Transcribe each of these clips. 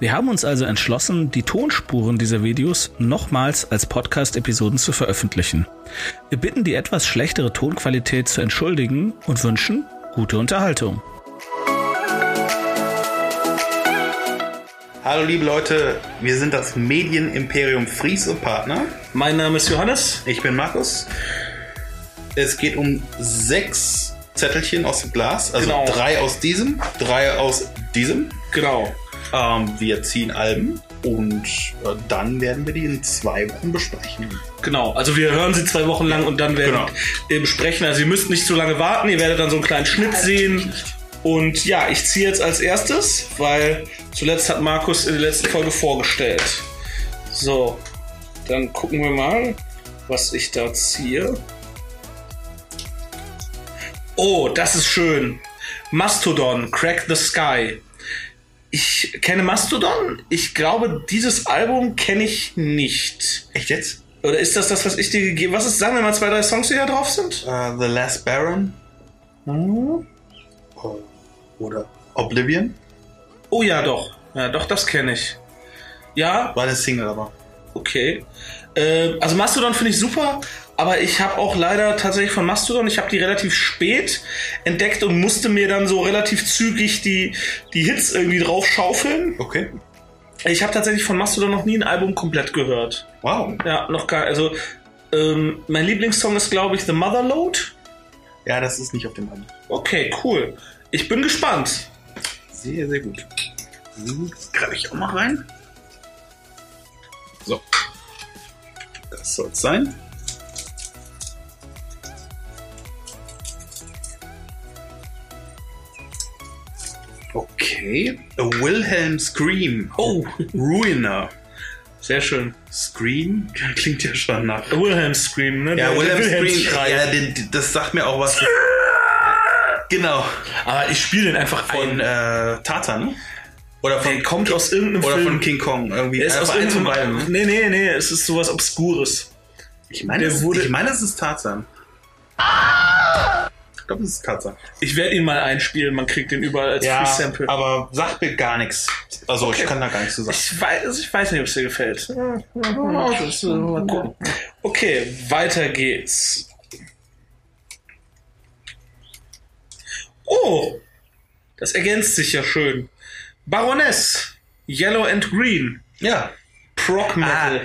Wir haben uns also entschlossen, die Tonspuren dieser Videos nochmals als Podcast-Episoden zu veröffentlichen. Wir bitten die etwas schlechtere Tonqualität zu entschuldigen und wünschen gute Unterhaltung. Hallo liebe Leute, wir sind das Medienimperium Fries und Partner. Mein Name ist Johannes. Ich bin Markus. Es geht um sechs Zettelchen aus dem Glas, also Genau. drei aus diesem, drei aus diesem. Genau. Ähm, wir ziehen Alben und äh, dann werden wir die in zwei Wochen besprechen. Genau. Also wir hören sie zwei Wochen lang und dann werden Genau. wir besprechen. Also ihr müsst nicht zu lange warten. Ihr werdet dann so einen kleinen Schnitt sehen. Und ja, ich ziehe jetzt als erstes, weil zuletzt hat Markus in der letzten Folge vorgestellt. So, dann gucken wir mal, was ich da ziehe. Oh, das ist schön. Mastodon, Crack the Sky. Ich kenne Mastodon. Ich glaube, dieses Album kenne ich nicht. Echt jetzt? Oder ist das das, was ich dir gegeben Was ist, sagen wir mal, zwei, drei Songs, die da drauf sind? Äh, The Last Baron Mhm. oder Oblivion Oh ja, doch. Ja, doch, das kenne ich. Ja, war eine Single aber. okay. Äh, also Mastodon finde ich super, aber ich habe auch leider tatsächlich von Mastodon, ich habe die relativ spät entdeckt und musste mir dann so relativ zügig die, die Hits irgendwie drauf schaufeln. Okay. Ich habe tatsächlich von Mastodon noch nie ein Album komplett gehört. Wow. Ja, noch gar. Also, ähm, mein Lieblingssong ist, glaube ich, The Motherload. Ja, das ist nicht auf dem Album. Okay, cool. Ich bin gespannt. Sehr, sehr gut. So, Das greife ich auch mal rein. So. Das soll es sein. Okay. A Wilhelm Scream. Oh, Ruiner. sehr schön. Scream? Klingt ja schon nach. Wilhelm Scream, ne? Ja, Der- Wilhelm der Scream. Wilhelmsschrei. Ja, den, das sagt mir auch was. Genau. Aber ich spiele den einfach Von ein. äh, Tarzan, ne? Oder von, Der kommt aus irgendeinem oder Film. von King Kong. Irgendwie. Der ist aus Einfach eins von irgendeinem. beiden, ne? Nee, nee, nee, es ist sowas Obskures. Ich meine, es, wurde- ich meine, es ist Tarzan. Ich glaube, es ist Tarzan. Ich werde ihn mal einspielen, man kriegt den überall als Free Sample. aber sagt mir gar nichts. Also, ich kann da gar nichts zu sagen. Ich weiß, ich weiß nicht, ob es dir gefällt. Das, mal gucken. Okay, weiter geht's. Oh, das ergänzt sich ja schön. Baroness, Yellow and Green, Ja. Prog Metal.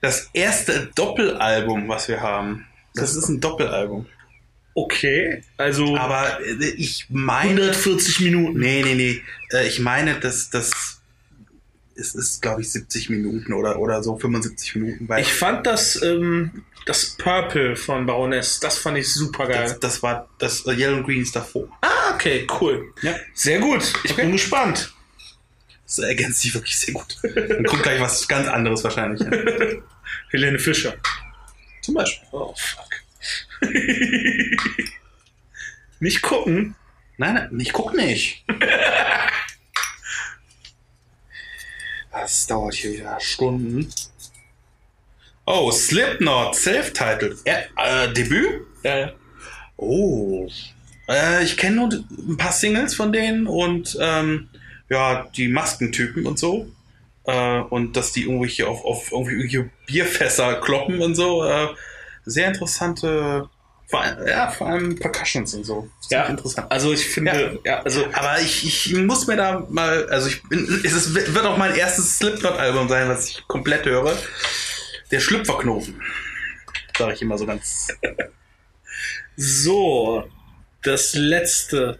Das erste Doppelalbum, was wir haben. Das ist ein Doppelalbum. Okay, also Aber äh, ich meine. 140 Minuten. Nee, nee, nee. Äh, Ich meine, dass das. Es ist, glaube ich, 70 Minuten oder, oder so 75 Minuten. Weil Ich fand das, ähm, das Purple von Baroness, das fand ich super geil. das, das war das äh, Yellow and Green ist davor. ah, okay, cool. Ja. Sehr gut, ich bin gespannt. Das ergänzt sich wirklich sehr gut. Dann kommt gleich was ganz anderes wahrscheinlich. Ja. Helene Fischer. Zum Beispiel. Oh, fuck. Nicht gucken. Nein, ich guck nicht. Das dauert hier wieder Stunden. Oh, Slipknot, Self-Titled. Äh, äh, Debüt? Äh, Oh. Äh, ich kenne nur ein paar Singles von denen und ähm, ja, die Maskentypen und so. Äh, und dass die irgendwelche auf, auf irgendwelche Bierfässer kloppen und so. Äh, sehr interessante, vor allem, ja, vor allem Percussions und so. Ziemlich interessant. Also ich finde, ja, also Aber ich, ich muss mir da mal, also ich bin, es wird auch mein erstes Slipknot-Album sein, was ich komplett höre. Der Schlüpferknoten. Sag ich immer so ganz. so, das letzte.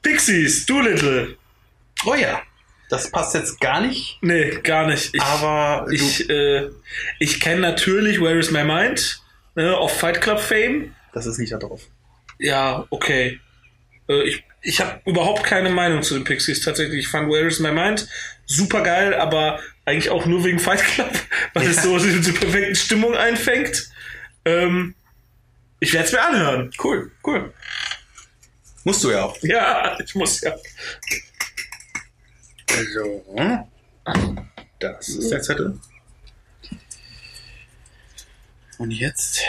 Pixies, Doolittle. Oh ja. Das passt jetzt gar nicht, Nee, gar nicht. Ich, aber ich, äh, ich kenne natürlich Where is My Mind ne, auf Fight Club Fame. das ist nicht da drauf. Ja, okay. Äh, ich ich habe überhaupt keine Meinung zu den Pixies tatsächlich. Ich fand Where is My Mind super geil, aber Eigentlich auch nur wegen Fight Club, weil es so diese perfekte Stimmung einfängt. Ähm, ich werde es mir anhören. Cool, cool. Musst du ja auch. Ja, ich muss ja. So. Das ist der Zettel. Und jetzt.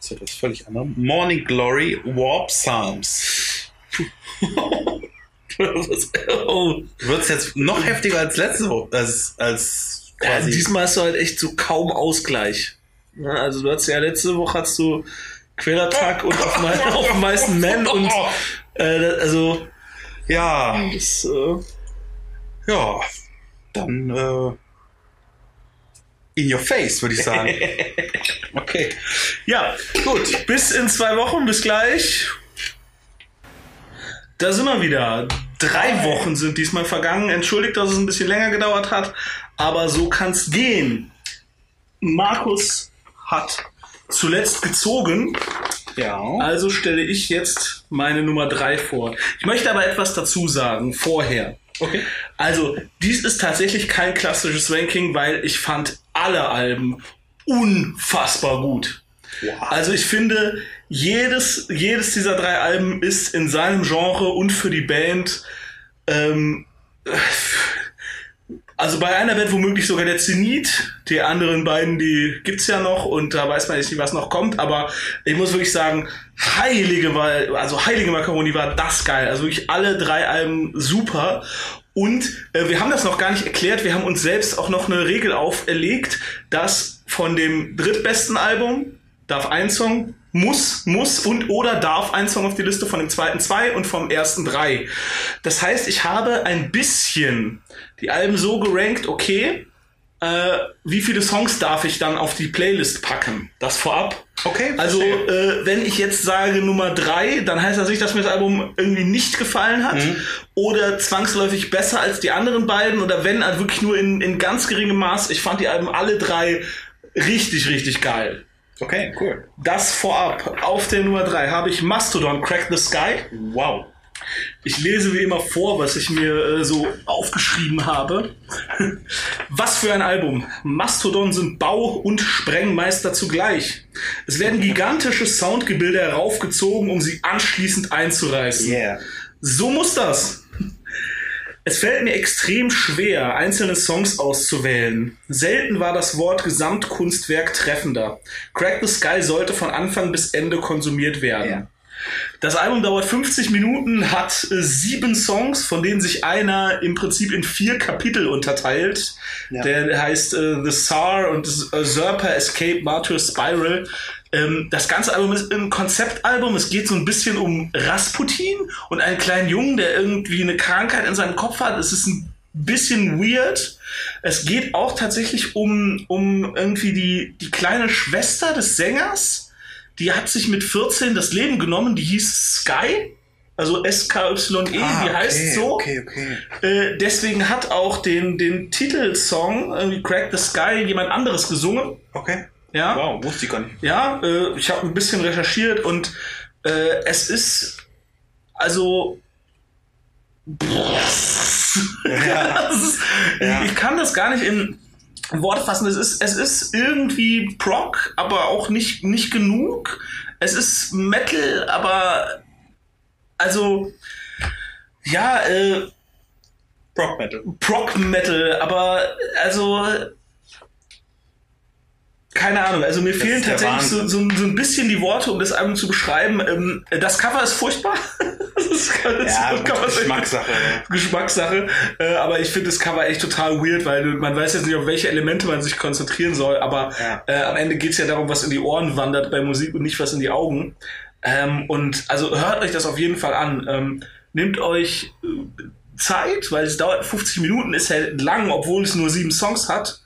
Das wird was völlig anderes. Morning Glory Warp Psalms. oh. Wird es jetzt noch heftiger als letzte Woche? Als, als Ja, quasi. diesmal hast du halt echt so kaum Ausgleich. Ja, also du hattest ja letzte Woche hast du Quälertag und auf, mei auf den meisten Men und äh, also ja, das, äh, ja. Dann äh, in your face, würde ich sagen. okay. ja, gut. Bis in zwei Wochen, bis gleich. Da sind wir wieder. Drei Wochen sind diesmal vergangen. Entschuldigt, dass es ein bisschen länger gedauert hat, aber so kann's gehen. Markus hat zuletzt gezogen. Ja. Also stelle ich jetzt meine Nummer drei vor. Ich möchte aber etwas dazu sagen, vorher. Okay. Also, dies ist tatsächlich kein klassisches Ranking, weil ich fand alle Alben unfassbar gut. Also ich finde, jedes, jedes dieser drei Alben ist in seinem Genre und für die Band ähm, also bei einer wird womöglich sogar der Zenit, die anderen beiden, die gibt's ja noch und da weiß man nicht, was noch kommt, aber ich muss wirklich sagen, heilige, also heilige Macaroni war das geil. Also wirklich alle drei Alben super. Und äh, wir haben das noch gar nicht erklärt, wir haben uns selbst auch noch eine Regel auferlegt, dass von dem drittbesten Album darf ein Song, muss, muss und oder darf ein Song auf die Liste von dem zweiten zwei und vom ersten drei. Das heißt, ich habe ein bisschen die Alben so gerankt, okay, äh, wie viele Songs darf ich dann auf die Playlist packen? Das vorab. Okay, Also, äh, wenn ich jetzt sage Nummer drei, dann heißt das nicht, dass mir das Album irgendwie nicht gefallen hat oder zwangsläufig besser als die anderen beiden oder wenn, halt wirklich nur in, in ganz geringem Maß. Ich fand die Alben alle drei richtig, richtig geil. Okay, cool. Das vorab. Auf der Nummer drei habe ich Mastodon Crack the Sky. Wow. Ich lese wie immer vor, was ich mir äh, so aufgeschrieben habe. Was für ein Album. Mastodon sind Bau- und Sprengmeister zugleich. Es werden gigantische Soundgebilde heraufgezogen, um sie anschließend einzureißen. Yeah. So muss das. Es fällt mir extrem schwer, einzelne Songs auszuwählen. Selten war das Wort Gesamtkunstwerk treffender. Crack the Sky sollte von Anfang bis Ende konsumiert werden. Ja. Das Album dauert 50 Minuten, hat äh, sieben Songs, von denen sich einer im Prinzip in vier Kapitel unterteilt. Ja. Der heißt äh, The Tsar und Usurper Escape Martyr Spiral. Ähm, das ganze Album ist ein Konzeptalbum. Es geht so ein bisschen um Rasputin und einen kleinen Jungen, der irgendwie eine Krankheit in seinem Kopf hat. Es ist ein bisschen weird. Es geht auch tatsächlich um, um irgendwie die, die kleine Schwester des Sängers. Die hat sich mit 14 das Leben genommen. Die hieß Sky. Also S-K-Y-E, die heißt so. Okay, okay. Äh, deswegen hat auch den, den Titelsong, irgendwie Crack the Sky, jemand anderes gesungen. Okay. Ja. Wow, wusste ich gar nicht. Ja, äh, ich habe ein bisschen recherchiert und äh, es ist also Ja. ist, Ja. ich kann das gar nicht in Worte fassen. Es ist, es ist irgendwie Proc, aber auch nicht, nicht genug. Es ist Metal, aber also ja, äh, Rock Metal. Proc Metal, aber also keine Ahnung, also mir fehlen ist der tatsächlich so, so, so ein bisschen die Worte, um das Album zu beschreiben. Ähm, das Cover ist furchtbar. das ist, das Ja, sagen. Geschmackssache. Geschmackssache. Äh, aber ich finde das Cover echt total weird, weil man weiß jetzt nicht, auf welche Elemente man sich konzentrieren soll. Aber Ja. äh, am Ende geht's ja darum, was in die Ohren wandert bei Musik und nicht was in die Augen. Ähm, und also hört euch das auf jeden Fall an. Ähm, nehmt euch äh, Zeit, weil es dauert 50 Minuten, ist halt lang, obwohl es nur sieben Songs hat.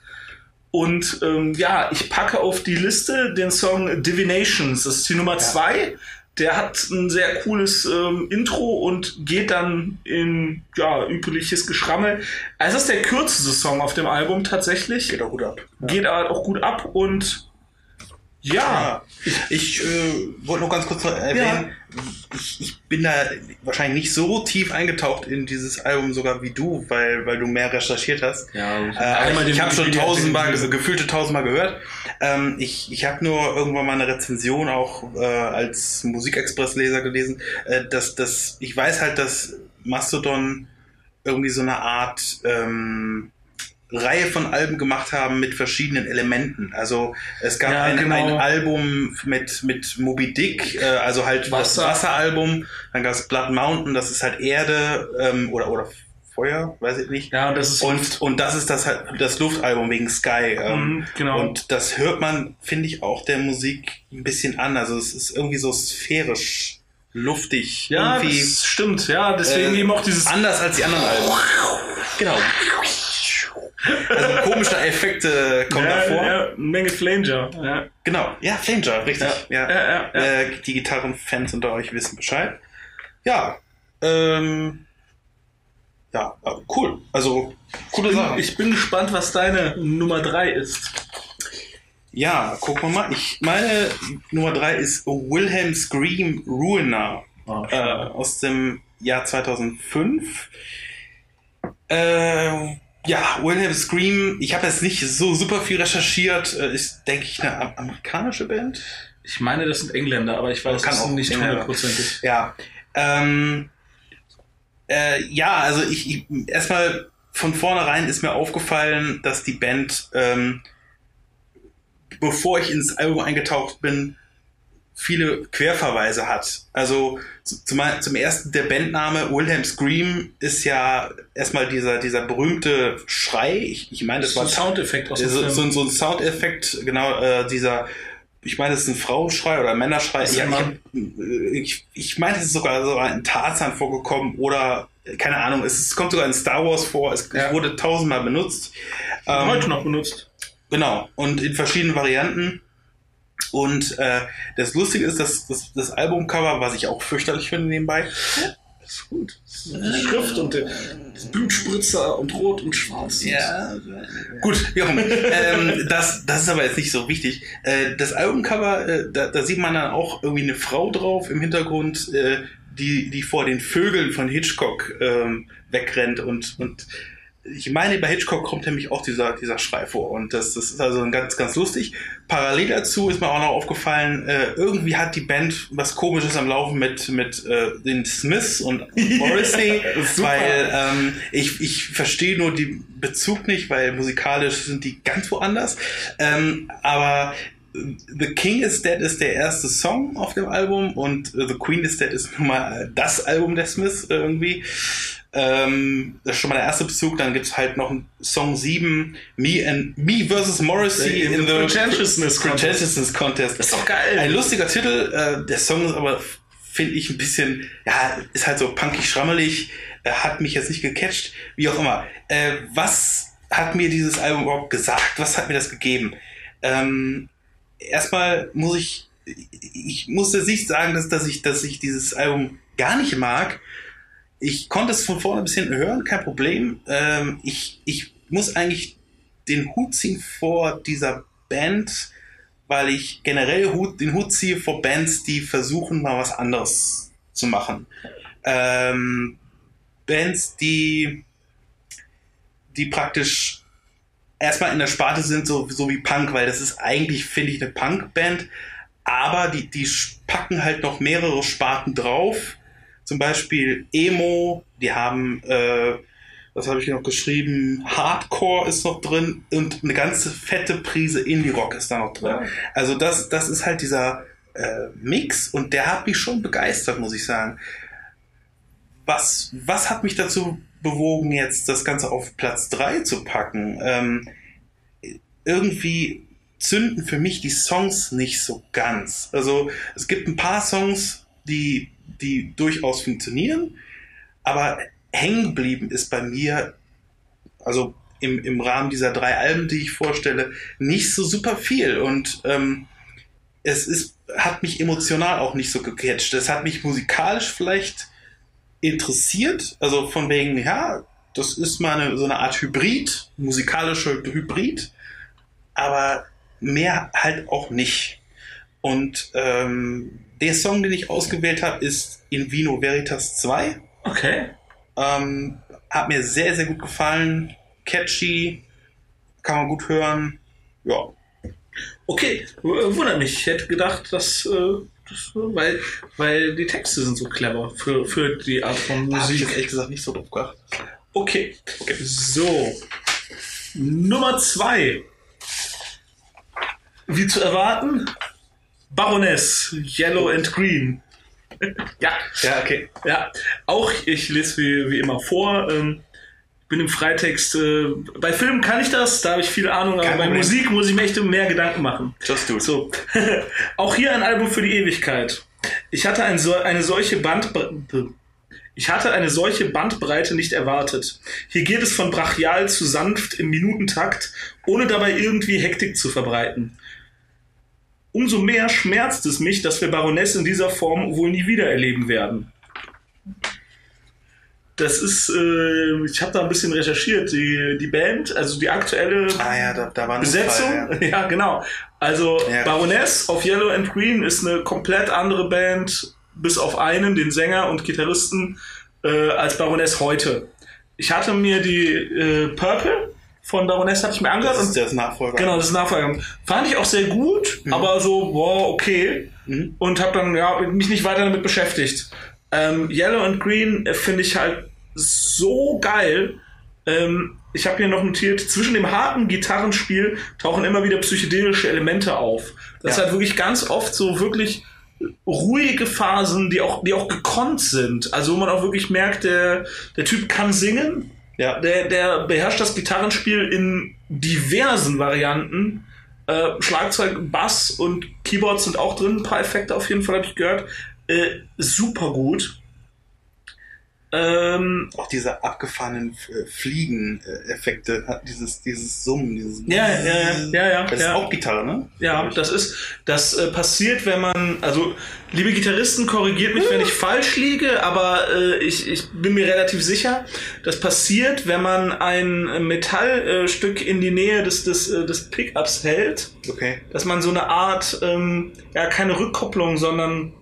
Und ähm, ja, ich packe auf die Liste den Song Divinations. Das ist die Nummer zwei. Der hat ein sehr cooles ähm, Intro und geht dann in ja, übliches Geschrammel. Es ist der kürzeste Song auf dem Album tatsächlich. Geht auch gut ab. Geht aber auch gut ab und Ja. Ich äh, wollte noch ganz kurz erwähnen, ich, ich bin da wahrscheinlich nicht so tief eingetaucht in dieses Album sogar wie du, weil, weil du mehr recherchiert hast. Ja, Äh, ich ich habe schon tausendmal, ge- gefühlte tausendmal gehört. Ähm, ich ich habe nur irgendwann mal eine Rezension auch äh, als Musikexpress-Leser gelesen, äh, dass, dass ich weiß halt, dass Mastodon irgendwie so eine Art ähm, Reihe von Alben gemacht haben mit verschiedenen Elementen. Also es gab Ja, ein, genau. ein Album mit, mit Moby Dick, äh, also halt Wasser. das Wasseralbum, dann gab es Blood Mountain, das ist halt Erde ähm, oder, oder Feuer, weiß ich nicht. Ja, und das ist Und, und das ist das das Luftalbum wegen Sky. Ähm, Mhm, genau. Und das hört man, finde ich, auch der Musik ein bisschen an. Also es ist irgendwie so sphärisch, luftig. ja, das stimmt. Ja, deswegen äh, eben auch dieses anders als die anderen Alben. Genau. Also komische Effekte kommen ja, davor. Ja, Menge Flanger. Ja. Genau. Ja, Flanger, richtig. Ja. Ja, ja, ja. Äh, die Gitarrenfans unter euch wissen Bescheid. Ja. Ähm, ja, cool. Also, coole Sache. Ich bin gespannt, was deine Nummer 3 ist. Ja, gucken wir mal. Ich meine, Nummer drei ist Wilhelm Scream Ruiner Oh, äh, aus dem Jahr 2005. Äh, ja, Wilhelm Scream, ich habe jetzt nicht so super viel recherchiert, äh, ist, denke ich, eine am- amerikanische Band. Ich meine, das sind Engländer, aber ich weiß es auch nicht hundertprozentig. Ja. Ähm, äh, ja, also ich, ich erstmal von vornherein ist mir aufgefallen, dass die Band, ähm, bevor ich ins Album eingetaucht bin, viele Querverweise hat. Also zum, zum ersten der Bandname Wilhelm Scream ist ja erstmal dieser, dieser berühmte Schrei. Ich, ich meine, das So war ein Soundeffekt aus dem so, so, so ein Soundeffekt, genau, äh, dieser, ich meine, das ist ein Frauenschrei oder ein Männerschrei. Das ein ich, Mann. hab- ich, ich meine, es ist sogar, sogar in Tarzan vorgekommen oder, keine Ahnung, es, ist, kommt sogar in Star Wars vor, es Ja. wurde tausendmal benutzt. Ähm, Heute noch benutzt. Genau, und in verschiedenen Varianten. Und äh, das Lustige ist, dass das, das Albumcover, was ich auch fürchterlich finde nebenbei, ist gut. Die Schrift und der Blutspritzer und rot und schwarz. Ja, gut, wie auch immer. ähm, das, das ist aber jetzt nicht so wichtig. Äh, das Albumcover, äh, da, da sieht man dann auch irgendwie eine Frau drauf im Hintergrund, äh, die, die vor den Vögeln von Hitchcock ähm, wegrennt und, und ich meine, bei Hitchcock kommt nämlich auch dieser, dieser Schrei vor und das, das ist also ganz, ganz lustig. Parallel dazu ist mir auch noch aufgefallen, äh, irgendwie hat die Band was Komisches am Laufen mit, mit äh, den Smiths und Morrissey, weil ähm, ich, ich verstehe nur den Bezug nicht, weil musikalisch sind die ganz woanders. Ähm, aber äh, The King is Dead ist der erste Song auf dem Album und äh, The Queen is Dead ist nun mal äh, das Album der Smiths irgendwie. Ähm, das ist schon mal der erste Bezug. Dann gibt's halt noch einen Song 7, Me and Me versus Morrissey In in, the Pretentiousness Contest. Contest. Das ist doch geil. Ein lustiger Titel. Äh, der Song ist aber, finde ich, ein bisschen, ja, ist halt so punkig schrammelig. Äh, hat mich jetzt nicht gecatcht. Wie auch immer. Äh, was hat mir dieses Album überhaupt gesagt? Was hat mir das gegeben? Ähm, erstmal muss ich, ich muss jetzt nicht sagen, dass, dass, ich, dass ich dieses Album gar nicht mag. Ich konnte es von vorne bis hinten hören, kein Problem. Ähm, ich, ich muss eigentlich den Hut ziehen vor dieser Band, weil ich generell Hut, den Hut ziehe vor Bands, die versuchen, mal was anderes zu machen. Ähm, Bands, die, die praktisch erstmal in der Sparte sind, so, so wie Punk, weil das ist eigentlich, finde ich, eine Punk-Band, aber die, die packen halt noch mehrere Sparten drauf. Zum Beispiel Emo, die haben, äh, was habe ich hier noch geschrieben, Hardcore ist noch drin und eine ganze fette Prise Indie-Rock ist da noch drin. Also das, das ist halt dieser äh, Mix und der hat mich schon begeistert, muss ich sagen. Was, was hat mich dazu bewogen, jetzt das Ganze auf Platz 3 zu packen? Ähm, irgendwie zünden für mich die Songs nicht so ganz. Also es gibt ein paar Songs, die, die durchaus funktionieren, aber hängen geblieben ist bei mir, also im, im Rahmen dieser drei Alben, die ich vorstelle, nicht so super viel. Und ähm, es ist, hat mich emotional auch nicht so gecatcht. Es hat mich musikalisch vielleicht interessiert, also von wegen, ja, das ist mal eine, so eine Art Hybrid, musikalischer Hybrid, aber mehr halt auch nicht. Und ähm, der Song, den ich ausgewählt habe, ist In Vino Veritas 2. Okay. Ähm, hat mir sehr, sehr gut gefallen. Catchy, kann man gut hören. Ja. Okay, wundert mich. Ich hätte gedacht, dass, äh, weil, weil die Texte sind so clever für, für die Art von Da habe ich Musik. jetzt ehrlich gesagt nicht so drauf geachtet. Okay. okay. So. Nummer zwei. Wie zu erwarten, Baroness, Yellow and Green. ja, Ja, okay. ja. Auch ich lese wie, wie immer vor. Ähm, bin im Freitext. Äh, bei Filmen kann ich das, da habe ich viel Ahnung, aber Kein bei Problem. Musik muss ich mir echt mehr Gedanken machen. Just do it. So, auch hier ein Album für die Ewigkeit. Ich hatte ein so, eine solche Bandbreite. Ich hatte eine solche Bandbreite nicht erwartet. Hier geht es von brachial zu sanft im Minutentakt, ohne dabei irgendwie Hektik zu verbreiten. Umso mehr schmerzt es mich, dass wir Baroness in dieser Form wohl nie wieder erleben werden. Das ist, äh, ich habe da ein bisschen recherchiert. Die, die Band, also die aktuelle Ah ja, da, da Besetzung, Unfall, ja. genau. Also Ja. Baroness auf Yellow and Green ist eine komplett andere Band, bis auf einen, den Sänger und Gitarristen, äh, als Baroness heute. Ich hatte mir die äh, Purple von Baroness hatte ich mir angehört Das ist das Nachfolger. genau das ist Nachfolger. Fand ich auch sehr gut, aber so boah okay Mhm. und habe dann ja mich nicht weiter damit beschäftigt. Ähm, Yellow and Green äh, finde ich halt so geil. Ähm, ich habe hier noch notiert, zwischen dem harten Gitarrenspiel tauchen immer wieder psychedelische Elemente auf. Das Ja. ist halt wirklich ganz oft so wirklich ruhige Phasen, die auch, die auch gekonnt sind. Also wo man auch wirklich merkt, der, der Typ kann singen, Ja. der, der beherrscht das Gitarrenspiel in diversen Varianten. Äh, Schlagzeug, Bass und Keyboards sind auch drin. Ein paar Effekte auf jeden Fall habe ich gehört. Äh, super gut. Ähm, Auch diese abgefahrenen äh, Fliegen-Effekte hat dieses, dieses Summen, dieses. Ja, ja, ja, ja, ja, Das ja. ist auch Gitarre, ne? ja, das ist, das äh, passiert, wenn man, also, liebe Gitarristen, korrigiert mich, wenn ich falsch liege, aber äh, ich, ich bin mir relativ sicher, das passiert, wenn man ein Metallstück in die Nähe des, des, äh, des Pickups hält, Okay. dass man so eine Art, ähm, ja, keine Rückkopplung, sondern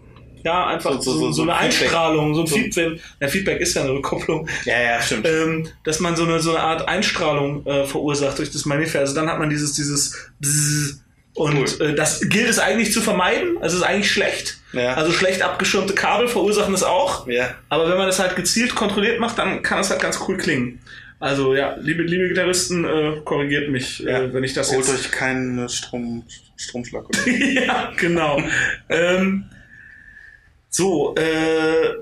ja, einfach so, So- so, so- eine ein Feedback. Einstrahlung, so ein Feedback. Ja, Feedback ist ja eine Rückkopplung. Ja, ja, stimmt. Ähm, dass man so eine, so eine Art Einstrahlung äh, verursacht durch das Manifer. Also dann hat man dieses, dieses Bzzz. und Cool. äh, das gilt es eigentlich zu vermeiden. Also ist eigentlich schlecht. Ja. Also schlecht abgeschirmte Kabel verursachen es auch. ja. Aber wenn man das halt gezielt kontrolliert macht, dann kann es halt ganz cool klingen. Also ja, liebe, liebe Gitarristen, äh, korrigiert mich, Ja. äh, wenn ich das Holt jetzt euch keinen Strom, Stromschlag oder ja, genau. ähm, so, äh,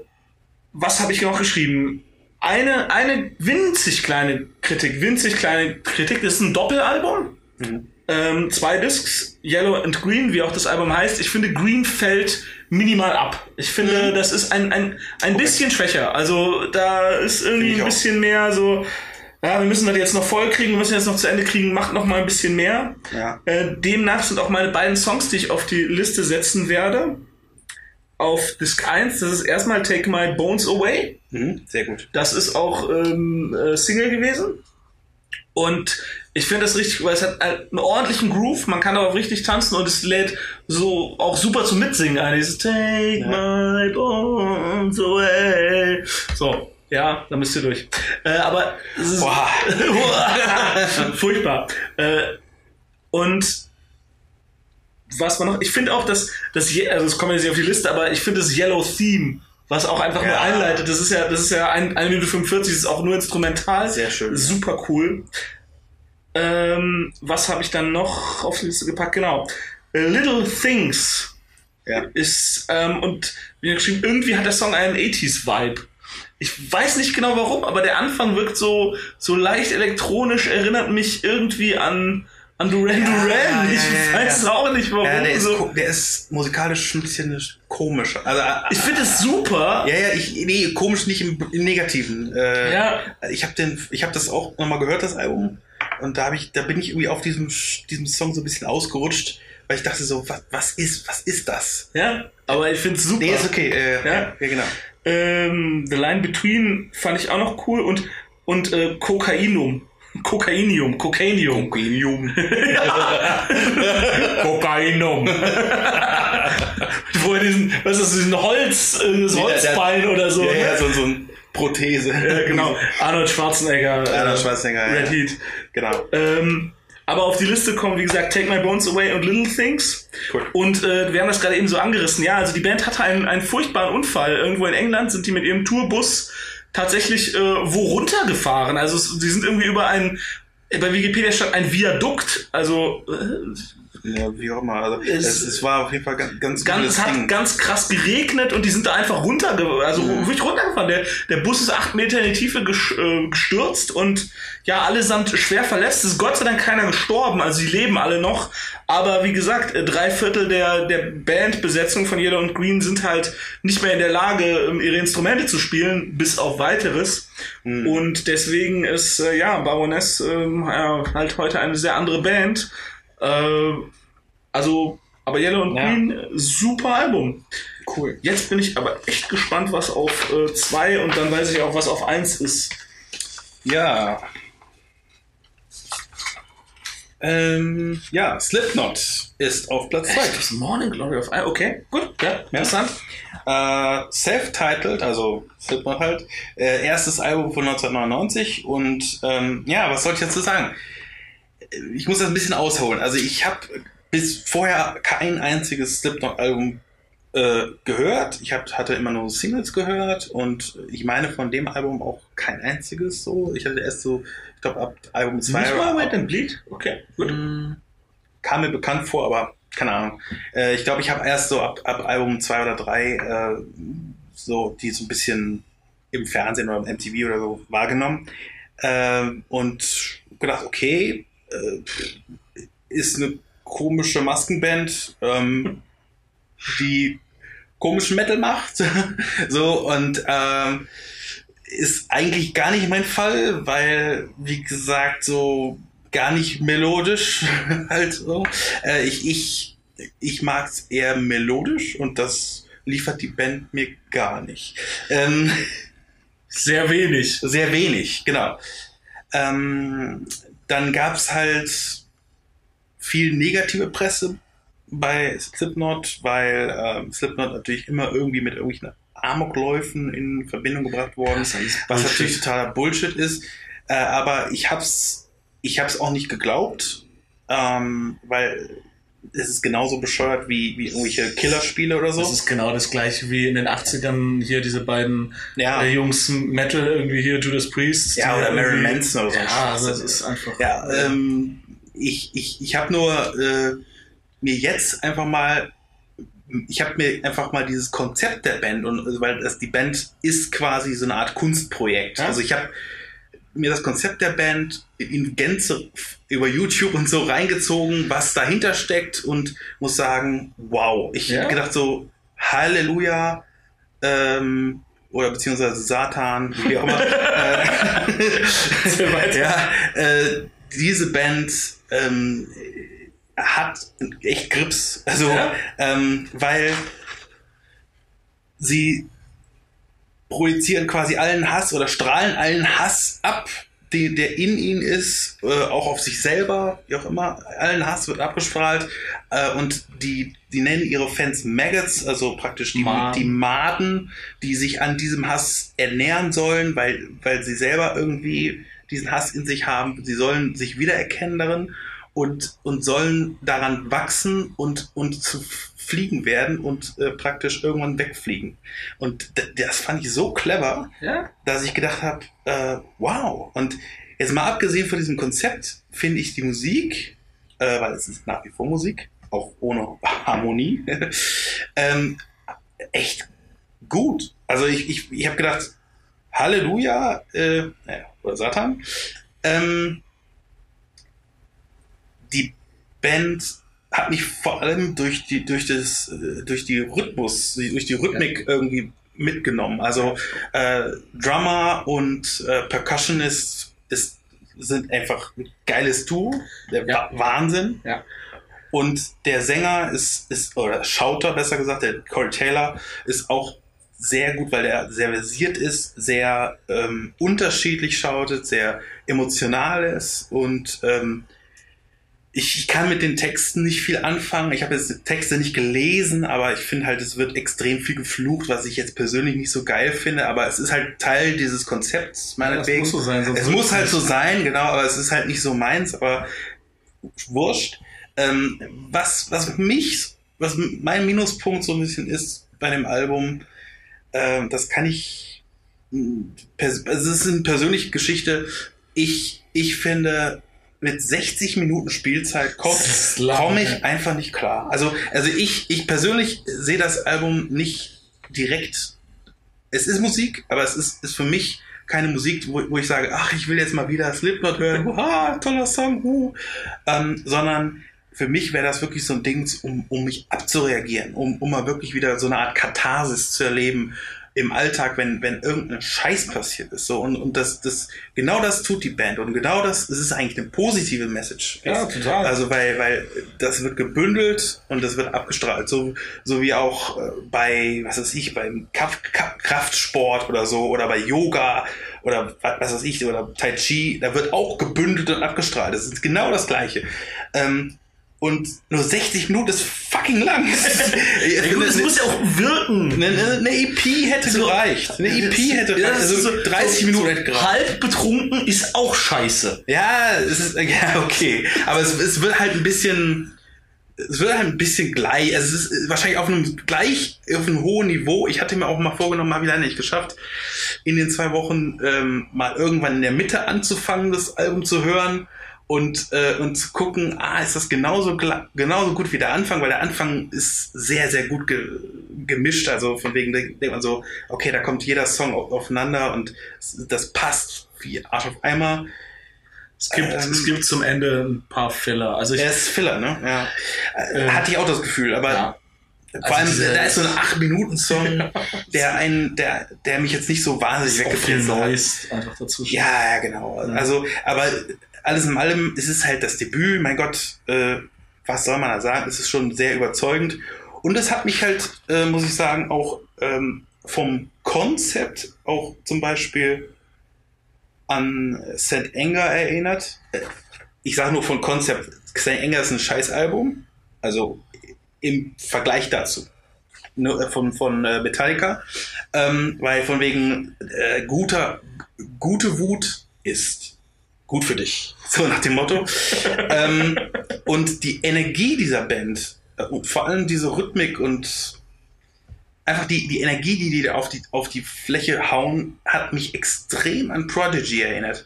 was habe ich noch geschrieben? Eine, eine winzig kleine Kritik, winzig kleine Kritik. Das ist ein Doppelalbum. Mhm. Ähm, zwei Discs, Yellow and Green, wie auch das Album heißt. Ich finde, Green fällt minimal ab. Ich finde, Mhm. das ist ein, ein, ein bisschen schwächer. Also da ist irgendwie ein auch. bisschen mehr so, ja, wir müssen das jetzt noch voll kriegen, wir müssen jetzt noch zu Ende kriegen, macht noch mal ein bisschen mehr. Ja. Äh, demnach sind auch meine beiden Songs, die ich auf die Liste setzen werde. Auf Disc 1, das ist erstmal Take My Bones Away. Mhm. Sehr gut. Das ist auch ähm, äh, Single gewesen. Und ich finde das richtig, weil es hat halt einen ordentlichen Groove, man kann darauf richtig tanzen und es lädt so auch super zum Mitsingen ein. Dieses Take my bones away. So, ja, da müsst ihr durch. Äh, aber es ist, Boah. furchtbar. Äh, und was man noch, ich finde auch, dass das, also es kommt jetzt nicht auf die Liste, aber ich finde das Yellow Theme, was auch einfach nur Ja. einleitet, das ist ja, das ist ja ein, 1 Minute 45, das ist auch nur instrumental. Sehr schön. Super cool. Ähm, was habe ich dann noch auf die Liste gepackt? Genau. Little Things Ja. ist, ähm, und wie geschrieben, irgendwie hat der Song einen 80s-Vibe. Ich weiß nicht genau warum, aber der Anfang wirkt so, so leicht elektronisch, erinnert mich irgendwie an, an Duran Duran. ich weiß auch nicht warum. Ja, der ist, so. der ist musikalisch ein bisschen komisch. Also, äh, Ich finde es super. ja, ja, ich, nee, komisch nicht im, im Negativen. Äh, Ja. Ich habe den, ich habe das auch nochmal gehört, das Album, und da habe ich, da bin ich irgendwie auf diesem, diesem Song so ein bisschen ausgerutscht, weil ich dachte so, was, was ist, was ist das? Ja, aber ich finde es super. Nee, ist okay. Äh, Ja. ja. ja, genau. Ähm, The Line Between fand ich auch noch cool und, und äh, Kokainum Kokainium, Kokainium. Kokainium. Kokainum. Wo er diesen, was ist das, diesen Holz, äh, das Holzbein der- oder so. ja, ne? ja, so, so ein Prothese. Ja, genau. Arnold Schwarzenegger. äh, Arnold Schwarzenegger, Red ja. Heat. Genau. Ähm, aber auf die Liste kommen, wie gesagt, Take My Bones Away und Little Things. Cool. Und äh, wir haben das gerade eben so angerissen. Ja, also die Band hatte einen, einen furchtbaren Unfall. Irgendwo in England sind die mit ihrem Tourbus tatsächlich äh, wo runtergefahren. Also es, die sind irgendwie über ein, bei Wikipedia stand ein Viadukt. Also äh, Ja, wie auch immer. Also, Es- es, es war auf jeden Fall ganz, ganz ganz, hat Ding. ganz krass geregnet und die sind da einfach runterge also wirklich runtergefahren. Der, der Bus ist acht Meter in die Tiefe äh, gestürzt und ja, allesamt schwer verletzt. Es ist Gott sei Dank keiner gestorben, also die leben alle noch. Aber wie gesagt, äh, drei Viertel der, der Bandbesetzung von Yellow und Green sind halt nicht mehr in der Lage, ähm, ihre Instrumente zu spielen, bis auf weiteres. Und deswegen ist, äh, ja, Baroness ähm, ja, halt heute eine sehr andere Band. Äh, also, aber Yellow und Ja. Green, äh, super Album. Cool. Jetzt bin ich aber echt gespannt, was auf 2 und dann weiß ich auch, was auf 1 ist. Ja. Ähm, ja, Slipknot ist auf Platz 2. Das Morning Glory auf 1. Okay, gut, ja, interessant. Äh, Self-titled, also Slipknot halt, äh, erstes Album von 1999 und ähm, ja, was soll ich dazu sagen? Ich muss das ein bisschen ausholen. Also ich habe bis vorher kein einziges Slipknot-Album äh, gehört. Ich hab, hatte immer nur Singles gehört und ich meine von dem Album auch kein einziges so. Ich hatte erst so, ich glaube ab Album 2 Nicht mal Wait and Bleed? Okay, gut. Mm, kam mir bekannt vor, aber keine Ahnung. Äh, ich glaube, ich habe erst so ab, ab Album 2 oder 3 äh, so die so ein bisschen im Fernsehen oder im MTV oder so wahrgenommen ähm, und gedacht, okay, äh, ist eine komische Maskenband, ähm, die komischen Metal macht. so und ähm, ist eigentlich gar nicht mein Fall, weil, wie gesagt, so gar nicht melodisch halt so. Äh, ich, ich, ich mag es eher melodisch und das liefert die Band mir gar nicht. Ähm, Sehr wenig. sehr wenig, genau. Ähm, dann gab's halt viel negative Presse bei Slipknot, weil ähm, Slipknot natürlich immer irgendwie mit irgendwelchen Amokläufen in Verbindung gebracht worden ist was Bullshit. natürlich totaler Bullshit ist. Äh, aber ich hab's, ich hab's auch nicht geglaubt, ähm, weil es ist genauso bescheuert wie, wie irgendwelche Killerspiele oder so. Das ist genau das gleiche wie in den 80ern hier diese beiden Ja. äh, Jungs Metal irgendwie hier Judas Priest. Ja, oder Marilyn irgendwie- Manson oder so. Ja, also das ist einfach. Ja, ähm, ich, ich, ich habe nur äh, mir jetzt einfach mal, ich habe mir einfach mal dieses Konzept der Band und also, weil das die Band ist quasi so eine Art Kunstprojekt. Ja. Also ich habe mir das Konzept der Band in Gänze über YouTube und so reingezogen, was dahinter steckt und muss sagen, wow, ich Ja. hab gedacht so Halleluja ähm, oder beziehungsweise Satan, wie auch immer. Äh, ja, äh, diese Band ähm, hat echt Grips. Also, Ja? ähm, weil sie projizieren quasi allen Hass oder strahlen allen Hass ab, die, der in ihnen ist, äh, auch auf sich selber, wie auch immer. Allen Hass wird abgestrahlt äh, und die, die nennen ihre Fans Maggots, also praktisch die, Maden. die Maden, die sich an diesem Hass ernähren sollen, weil, weil sie selber irgendwie diesen Hass in sich haben. Sie sollen sich wiedererkennen darin und, und sollen daran wachsen und, und zu fliegen werden und äh, praktisch irgendwann wegfliegen. Und das fand ich so clever, Ja? dass ich gedacht habe, äh, wow. Und jetzt mal abgesehen von diesem Konzept finde ich die Musik, äh, weil es ist nach wie vor Musik, auch ohne Harmonie, ähm, echt gut. Also ich, ich, ich habe gedacht, Halleluja, äh, naja, oder Satan. Ähm, die Band hat mich vor allem durch die durch das äh, durch die Rhythmus durch die Rhythmik irgendwie mitgenommen. Also äh, Drummer und äh, Percussionist ist sind einfach ein geiles Duo, der Ja. Wa- Wahnsinn. Ja. Und der Sänger ist ist oder Schauter besser gesagt, der Corey Taylor ist auch sehr gut, weil der sehr versiert ist, sehr ähm, unterschiedlich schautet, sehr emotional ist und ähm, ich, ich kann mit den Texten nicht viel anfangen. Ich habe jetzt Texte nicht gelesen, aber ich finde halt, es wird extrem viel geflucht, was ich jetzt persönlich nicht so geil finde. Aber es ist halt Teil dieses Konzepts, meinetwegen. Ja, muss so sein, sonst es muss halt so sein, genau, aber es ist halt nicht so meins, aber wurscht. Ähm, was, was mich, was mein Minuspunkt so ein bisschen ist bei dem Album, äh, das kann ich, also es ist eine persönliche Geschichte. Ich, ich finde, mit 60 Minuten Spielzeit komme komm ich einfach nicht klar. Also, also ich, ich persönlich sehe das Album nicht direkt. Es ist Musik, aber es ist, ist für mich keine Musik, wo, wo ich sage, ach, ich will jetzt mal wieder Slipknot hören, ah, toller Song, uh. ähm, sondern für mich wäre das wirklich so ein Ding, um, um mich abzureagieren, um, um mal wirklich wieder so eine Art Katharsis zu erleben im Alltag, wenn, wenn irgendein Scheiß passiert ist. So, und, und das, das, genau das tut die Band. Und genau das, das ist eigentlich eine positive Message. Ja, total. Also, weil, weil das wird gebündelt und das wird abgestrahlt. So, so wie auch äh, bei, was weiß ich, beim Kraftsport oder so oder bei Yoga oder was weiß ich, oder Tai Chi, da wird auch gebündelt und abgestrahlt. Das ist genau das Gleiche. Ähm, und nur 60 Minuten ist fucking lang. ja, gut, es muss ja auch wirken. Eine, eine EP hätte so, gereicht. Eine EP hätte ja, gereicht. Also so, 30 so, Minuten hätte gereicht. Halb betrunken ist auch scheiße. Ja, es ist, ja, okay. Aber es, es wird halt ein bisschen, es wird halt ein bisschen gleich, also es ist wahrscheinlich auf einem gleich, auf einem hohen Niveau. Ich hatte mir auch mal vorgenommen, mal wieder nicht geschafft, in den zwei Wochen ähm, mal irgendwann in der Mitte anzufangen, das Album zu hören und, äh, und zu gucken, ah, ist das genauso, genauso gut wie der Anfang, weil der Anfang ist sehr, sehr gut ge gemischt. Also von wegen denkt man so, okay, da kommt jeder Song aufeinander und das passt wie Arsch auf Eimer. Es gibt, ähm, es gibt zum Ende ein paar Filler. Also ich, er ist Filler, ne? Ja. Äh, Hatte ich auch das Gefühl, aber ja. Vor also allem, diese, da ist so ein 8-Minuten-Song, der einen, der, der mich jetzt nicht so wahnsinnig weggefressen hat. einfach dazu. Ja, ja, genau. Ja. Also, aber alles in allem ist es halt das Debüt. Mein Gott, äh, was soll man da sagen? Es ist schon sehr überzeugend. Und es hat mich halt, äh, muss ich sagen, auch ähm, vom Konzept auch zum Beispiel an St. Anger erinnert. Ich sage nur von Konzept. St. Anger ist ein Scheißalbum. Also im Vergleich dazu. Nur von, von äh, Metallica. Ähm, weil von wegen äh, guter, gute Wut ist gut für dich. So nach dem Motto. ähm, und die Energie dieser Band, äh, vor allem diese Rhythmik und einfach die, die Energie, die die auf die, auf die Fläche hauen, hat mich extrem an Prodigy erinnert.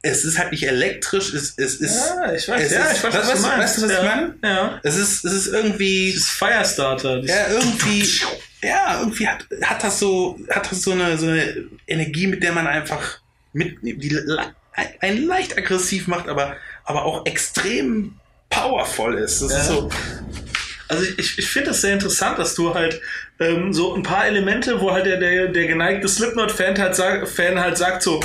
Es ist halt nicht elektrisch, es, es ist. Ja, ich weiß, ja, ist, ich weiß, was, was du meinst. Weißt du, was ja, ich meine? Ja. Es ist, es ist irgendwie. Das ist Firestarter. Ja, irgendwie. Ja, irgendwie hat, hat das so, hat das so eine, so eine Energie, mit der man einfach mit, die einen leicht aggressiv macht, aber, aber auch extrem powerful ist. Das ja. ist so. Also ich, ich finde das sehr interessant, dass du halt ähm, so ein paar Elemente, wo halt der, der, der geneigte Slipknot-Fan halt, sag, Fan halt sagt so,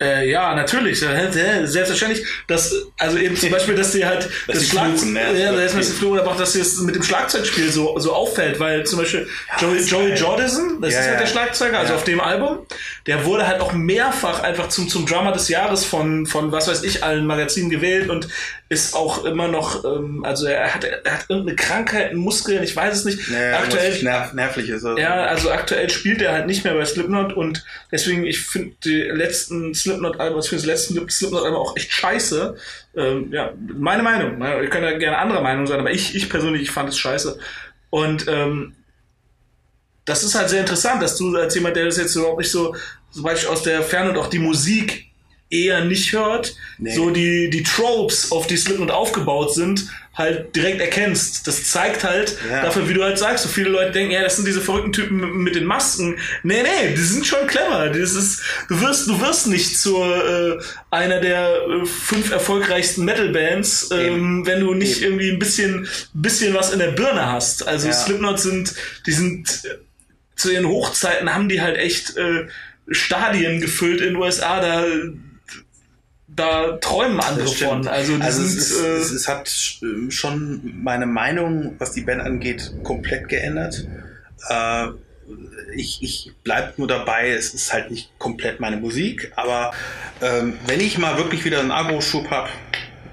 äh, ja, natürlich, selbstverständlich. Dass, also eben zum Beispiel, dass die halt das, das Schlagzeug, ne? ja, das ist Fluchen, aber auch, dass es mit dem Schlagzeugspiel so, so auffällt, weil zum Beispiel Joey, Joey Jordison, das ja, ist halt ja. der Schlagzeuger, also ja. auf dem Album, der wurde halt auch mehrfach einfach zum, zum Drummer des Jahres von, von was weiß ich, allen Magazinen gewählt und ist auch immer noch, ähm, also er hat, er hat irgendeine Krankheit, Muskeln, ich weiß es nicht. Naja, aktuell, nerv, nervlich ist er. Ja, also aktuell spielt er halt nicht mehr bei Slipknot und deswegen, ich finde die letzten Slipknot-Alben, was für das letzte Slipknot-Album auch echt scheiße. Ähm, ja, meine Meinung. Ihr könnt ja gerne andere Meinung sein, aber ich, ich persönlich, ich fand es scheiße. Und ähm, das ist halt sehr interessant, dass du als jemand, der das jetzt überhaupt nicht so, zum Beispiel aus der Ferne und auch die Musik eher nicht hört, nee. so die, die Tropes, auf die Slipknot aufgebaut sind, halt direkt erkennst. Das zeigt halt ja. dafür, wie du halt sagst, so viele Leute denken, ja, das sind diese verrückten Typen mit, den Masken. Nee, nee, die sind schon clever. Das ist, du wirst, du wirst nicht zur äh, einer der äh, fünf erfolgreichsten Metal-Bands, ähm, wenn du nicht Eben. irgendwie ein bisschen, bisschen was in der Birne hast. Also ja. Slipknot sind, die sind äh, zu ihren Hochzeiten haben die halt echt äh, Stadien gefüllt in den USA, da da träumen andere von. Also, also sind, es, ist, äh, es, es, hat schon meine Meinung, was die Band angeht, komplett geändert. Äh, ich, ich bleib nur dabei, es ist halt nicht komplett meine Musik, aber ähm, wenn ich mal wirklich wieder einen Agro-Schub hab,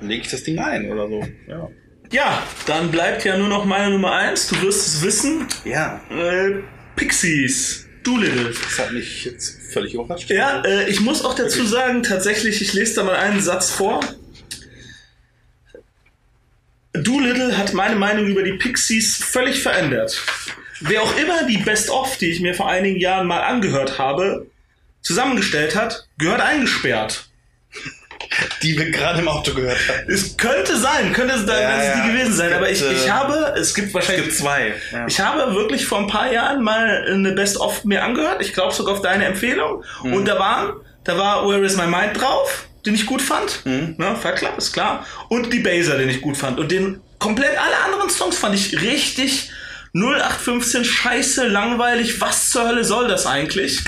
lege ich das Ding ein oder so. Ja. Ja, dann bleibt ja nur noch meine Nummer eins. Du wirst es wissen. Ja, Äh, Pixies. Doolittle. das hat mich jetzt völlig überrascht. Ja, äh, ich muss auch dazu sagen, tatsächlich, ich lese da mal einen Satz vor. Doolittle hat meine Meinung über die Pixies völlig verändert. Wer auch immer die Best-of, die ich mir vor einigen Jahren mal angehört habe, zusammengestellt hat, gehört eingesperrt. Die wir gerade im Auto gehört haben. Es könnte sein, könnte es da Ja, es ja. die gewesen sein, Es aber ich, gibt, ich äh, habe, es gibt Es wahrscheinlich gibt zwei. Ja. Ich habe wirklich vor ein paar Jahren mal eine Best-of mir angehört. Ich glaube sogar auf deine Empfehlung. Mhm. Und da waren, da war Where Is My Mind drauf, den ich gut fand. Mhm. Ne, Club ist klar. Und die Baser, den ich gut fand. Und den komplett alle anderen Songs fand ich richtig 0815 scheiße, langweilig. Was zur Hölle soll das eigentlich?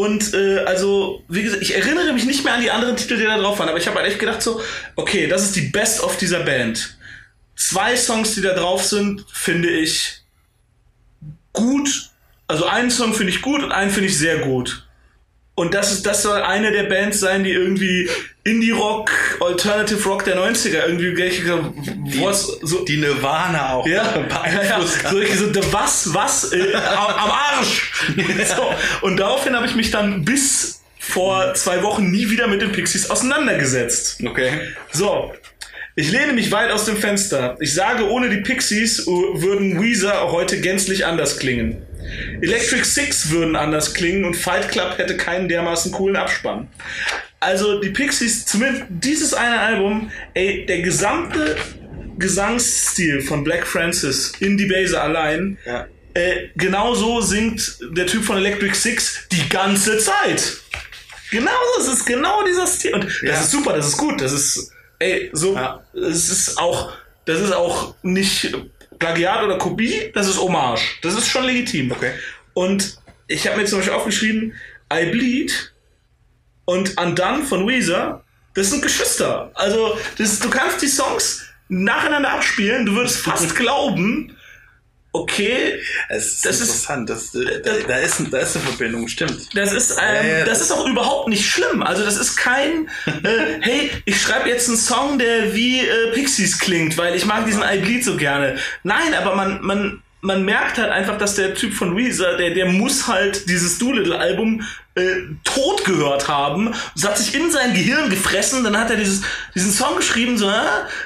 Und äh, also, wie gesagt, ich erinnere mich nicht mehr an die anderen Titel, die da drauf waren, aber ich habe halt echt gedacht so, okay, das ist die Best of dieser Band. Zwei Songs, die da drauf sind, finde ich gut. Also einen Song finde ich gut und einen finde ich sehr gut. Und das ist, das soll eine der Bands sein, die irgendwie Indie-Rock, Alternative Rock der 90er irgendwie welche, was, so, Die Nirvana auch ja, ja, ja. So, so, was, was, äh, am, am Arsch. so, und daraufhin habe ich mich dann bis vor zwei Wochen nie wieder mit den Pixies auseinandergesetzt. Okay. So, ich lehne mich weit aus dem Fenster. Ich sage, ohne die Pixies äh, würden Weezer heute gänzlich anders klingen. Electric Six würden anders klingen und Fight Club hätte keinen dermaßen coolen Abspann. Also die Pixies, zumindest dieses eine Album, ey, der gesamte Gesangsstil von Black Francis in die Base allein, Ja. äh, genauso singt der Typ von Electric Six die ganze Zeit. Genau, das ist genau dieser Stil. Und das Ja. ist super, das ist gut, das ist, ey, so, Ja. es ist auch, das ist auch nicht Plagiat oder Kopie, das ist Hommage. Das ist schon legitim. Okay. Und ich habe mir zum Beispiel aufgeschrieben, I Bleed und Undone von Weezer, das sind Geschwister. Also, das, du kannst die Songs nacheinander abspielen, du würdest fast glauben, okay, Es ist Das ist- interessant. Das, da, da, ist, da ist eine Verbindung, stimmt. Das ist, ähm, Ja, ja, das das- ist auch überhaupt nicht schlimm. Also das ist kein, äh, hey, ich schreibe jetzt einen Song, der wie äh, Pixies klingt, weil ich mag diesen I Bleed so gerne. Nein, aber man, man, man merkt halt einfach, dass der Typ von Weezer, der, der muss halt dieses Doolittle-Album äh, tot gehört haben. Das hat sich in sein Gehirn gefressen. Dann hat er dieses, diesen Song geschrieben, so, äh,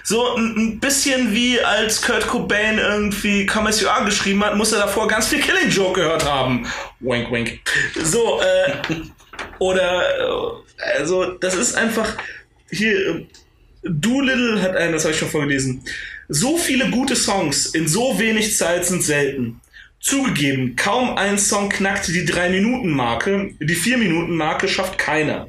so ein, ein bisschen wie als Kurt Cobain irgendwie Come As You Are geschrieben hat, muss er davor ganz viel Killing Joke gehört haben. Wink, wink. So, äh, oder, äh, also, das ist einfach, hier, äh, Doolittle hat einen, das habe ich schon vorgelesen. So viele gute Songs in so wenig Zeit sind selten. Zugegeben, kaum ein Song knackt die 3-Minuten-Marke, die 4-Minuten-Marke schafft keiner.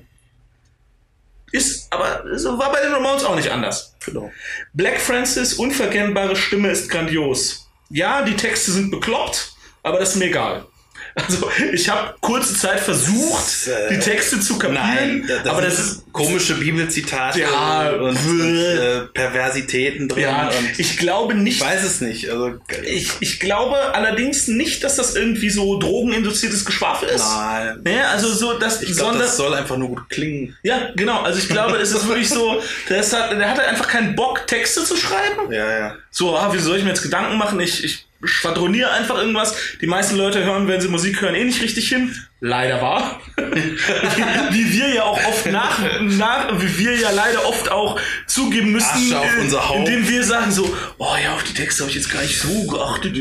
Ist, aber so war bei den Ramones auch nicht anders. Genau. Black Francis unverkennbare Stimme ist grandios. Ja, die Texte sind bekloppt, aber das ist mir egal. Also, ich habe kurze Zeit versucht, Das ist, äh, die Texte zu kapieren, Nein, da, da aber das ist komische Bibelzitate Ja, und, äh, Perversitäten drin. ja, und ich glaube nicht, ich weiß es nicht. Also, Ich, ich glaube allerdings nicht, dass das irgendwie so drogeninduziertes Geschwafel ist. Nein. Ne, also so, dass, ich glaube, sondern, das soll einfach nur gut klingen. ja, genau, also ich glaube, es ist wirklich so, der, halt, der hatte einfach keinen Bock, Texte zu schreiben. Ja, ja. So, ah, wie soll ich mir jetzt Gedanken machen? Ich, ich schwadroniere einfach irgendwas. Die meisten Leute hören, wenn sie Musik hören, eh nicht richtig hin. Leider wahr. wie, wir ja auch oft nach, nach, wie wir ja leider oft auch zugeben müssen, äh, indem wir sagen so, oh ja, auf die Texte habe ich jetzt gar nicht so geachtet.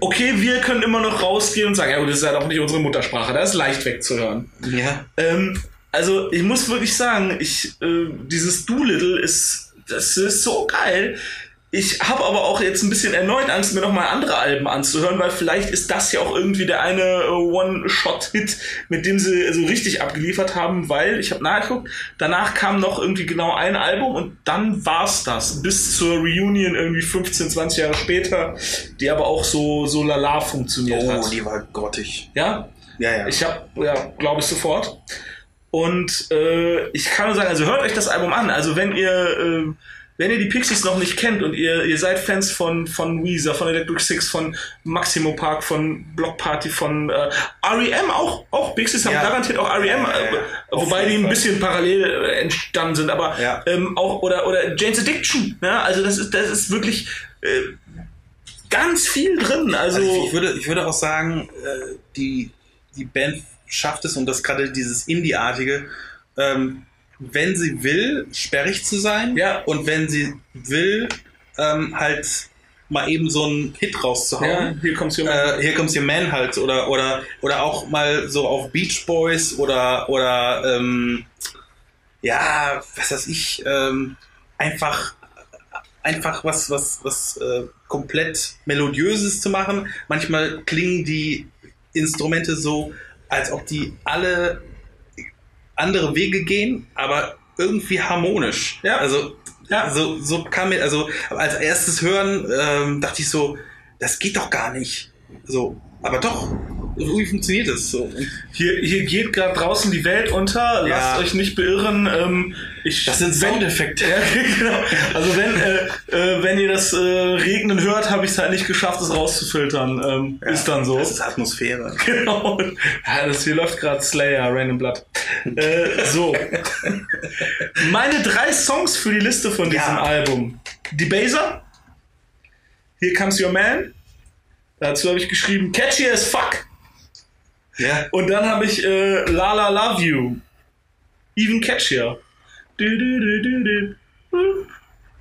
Okay, wir können immer noch rausgehen und sagen, ja gut, das ist halt auch nicht unsere Muttersprache, das ist leicht wegzuhören. Ja. Ähm, also ich muss wirklich sagen, ich äh, dieses Doolittle ist das ist so geil. Ich habe aber auch jetzt ein bisschen erneut Angst, mir nochmal andere Alben anzuhören, weil vielleicht ist das ja auch irgendwie der eine äh, One-Shot-Hit, mit dem sie so richtig abgeliefert haben, weil ich habe nachgeguckt, danach kam noch irgendwie genau ein Album und dann war's das. Bis zur Reunion irgendwie 15, 20 Jahre später, die aber auch so, so lala funktioniert Oh, hat. die war grottig. Ja, Ja, ja. ich habe, ja, glaube ich sofort. Und äh, ich kann nur sagen, also hört euch das Album an. Also wenn ihr, äh, wenn ihr die Pixies noch nicht kennt und ihr, ihr seid Fans von, von Weezer, von Electric Six, von Maximo Park, von Block Party, von äh, R.E.M. auch, auch Pixies haben Ja. garantiert auch R.E.M., Ja, ja, äh, wobei die ein bisschen parallel äh, entstanden sind, aber ähm, auch, oder, oder Jane's Addiction, ne? also das ist, das ist wirklich äh, ganz viel drin, also, Also ich, ich, würde, ich würde auch sagen, äh, die, die Band schafft es und das gerade dieses Indie-artige, ähm, wenn sie will, sperrig zu sein Ja. und wenn sie will, ähm, halt mal eben so einen Hit ja, rauszuhauen. hier kommst du Äh, Here Comes Your Man halt oder oder oder auch mal so auf Beach Boys oder oder ähm, ja was weiß ich ähm, einfach einfach was was was äh, komplett melodiöses zu machen. Manchmal klingen die Instrumente so, als ob die alle andere Wege gehen, aber irgendwie harmonisch. Ja. Also Ja. so so kam mir also als erstes hören ähm, dachte ich so, das geht doch gar nicht. So, aber doch irgendwie funktioniert es so. Hier, hier geht gerade draußen die Welt unter. Ja. Lasst euch nicht beirren. Ähm, ich, Das sind Soundeffekte. Ja, genau. Also wenn, äh, äh, wenn ihr das äh, Regnen hört, habe ich es halt nicht geschafft, es rauszufiltern. Ähm, ist dann so. Das ist Atmosphäre. Genau. Ja, das hier läuft gerade Slayer, Random Blood. Äh, so. Meine drei Songs für die Liste von diesem Ja. Album. Die Baser. Here Comes Your Man. Dazu habe ich geschrieben Catchy as Fuck. Ja. Und dann habe ich äh, La La Love You. Even catchier.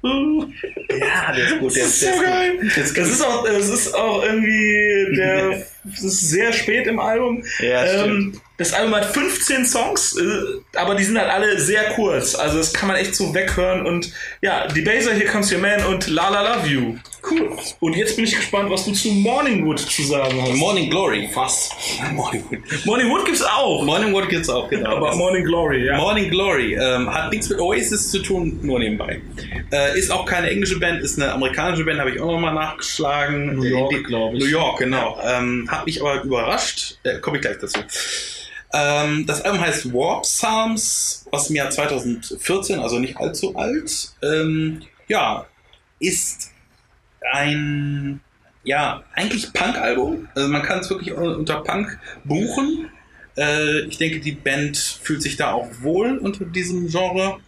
Ja, der ist gut. Der Das ist so geil. gut. Ist Das ist auch, es ist auch irgendwie der, das ist sehr spät im Album. Ja, ähm, das Album hat 15 Songs, äh, aber die sind halt alle sehr kurz. Also das kann man echt so weghören und ja, die Baser, Here Comes Your Man und La La Love You. Cool. Und jetzt bin ich gespannt, was du zu Morningwood zu sagen hast. Morning Glory. Fast. Morning Wood. Morningwood gibt's auch. Morning Wood gibt's auch, genau. aber Morning Glory, ja. Morning Glory ähm, hat nichts mit Oasis zu tun, nur nebenbei. Äh, ist auch keine englische Band, ist eine amerikanische Band, habe ich auch nochmal nachgeschlagen. New York, Äh, die- glaub ich. New York, genau. Ähm, hat mich aber überrascht. Äh, Komme ich gleich dazu. Ähm, das Album heißt Warp Psalms aus dem Jahr 2014, also nicht allzu alt. Ähm, ja, ist ein ja, eigentlich Punk-Album. Also man kann es wirklich unter Punk buchen. Äh, ich denke, die Band fühlt sich da auch wohl unter diesem Genre.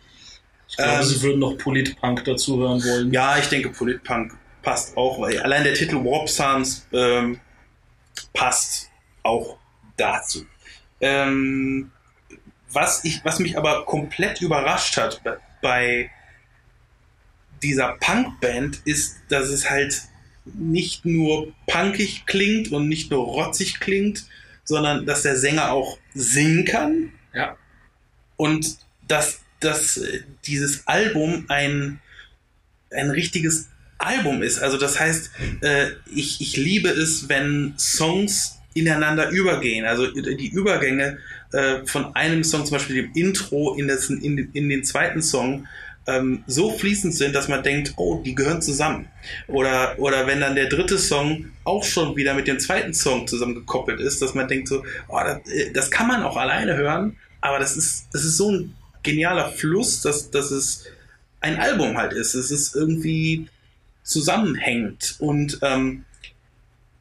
Ich glaube, Ähm, sie würden noch Politpunk dazu hören wollen. Ja, ich denke, Politpunk passt auch, weil allein der Titel Warp Sounds ähm, passt auch dazu. Ähm, was, ich, was mich aber komplett überrascht hat bei- dieser Punkband ist, dass es halt nicht nur punkig klingt und nicht nur rotzig klingt, sondern dass der Sänger auch singen kann Ja. und dass, dass dieses Album ein, ein richtiges Album ist. Also das heißt, äh, ich, ich liebe es, wenn Songs ineinander übergehen. Also die Übergänge äh, von einem Song, zum Beispiel dem Intro in, das, in, in den zweiten Song, ähm, so fließend sind, dass man denkt, oh, die gehören zusammen. Oder, oder wenn dann der dritte Song auch schon wieder mit dem zweiten Song zusammengekoppelt ist, dass man denkt so, oh, das, äh, das kann man auch alleine hören, aber das ist, das ist so ein genialer Fluss, dass, dass es ein Album halt ist. Es ist irgendwie zusammenhängt und ähm,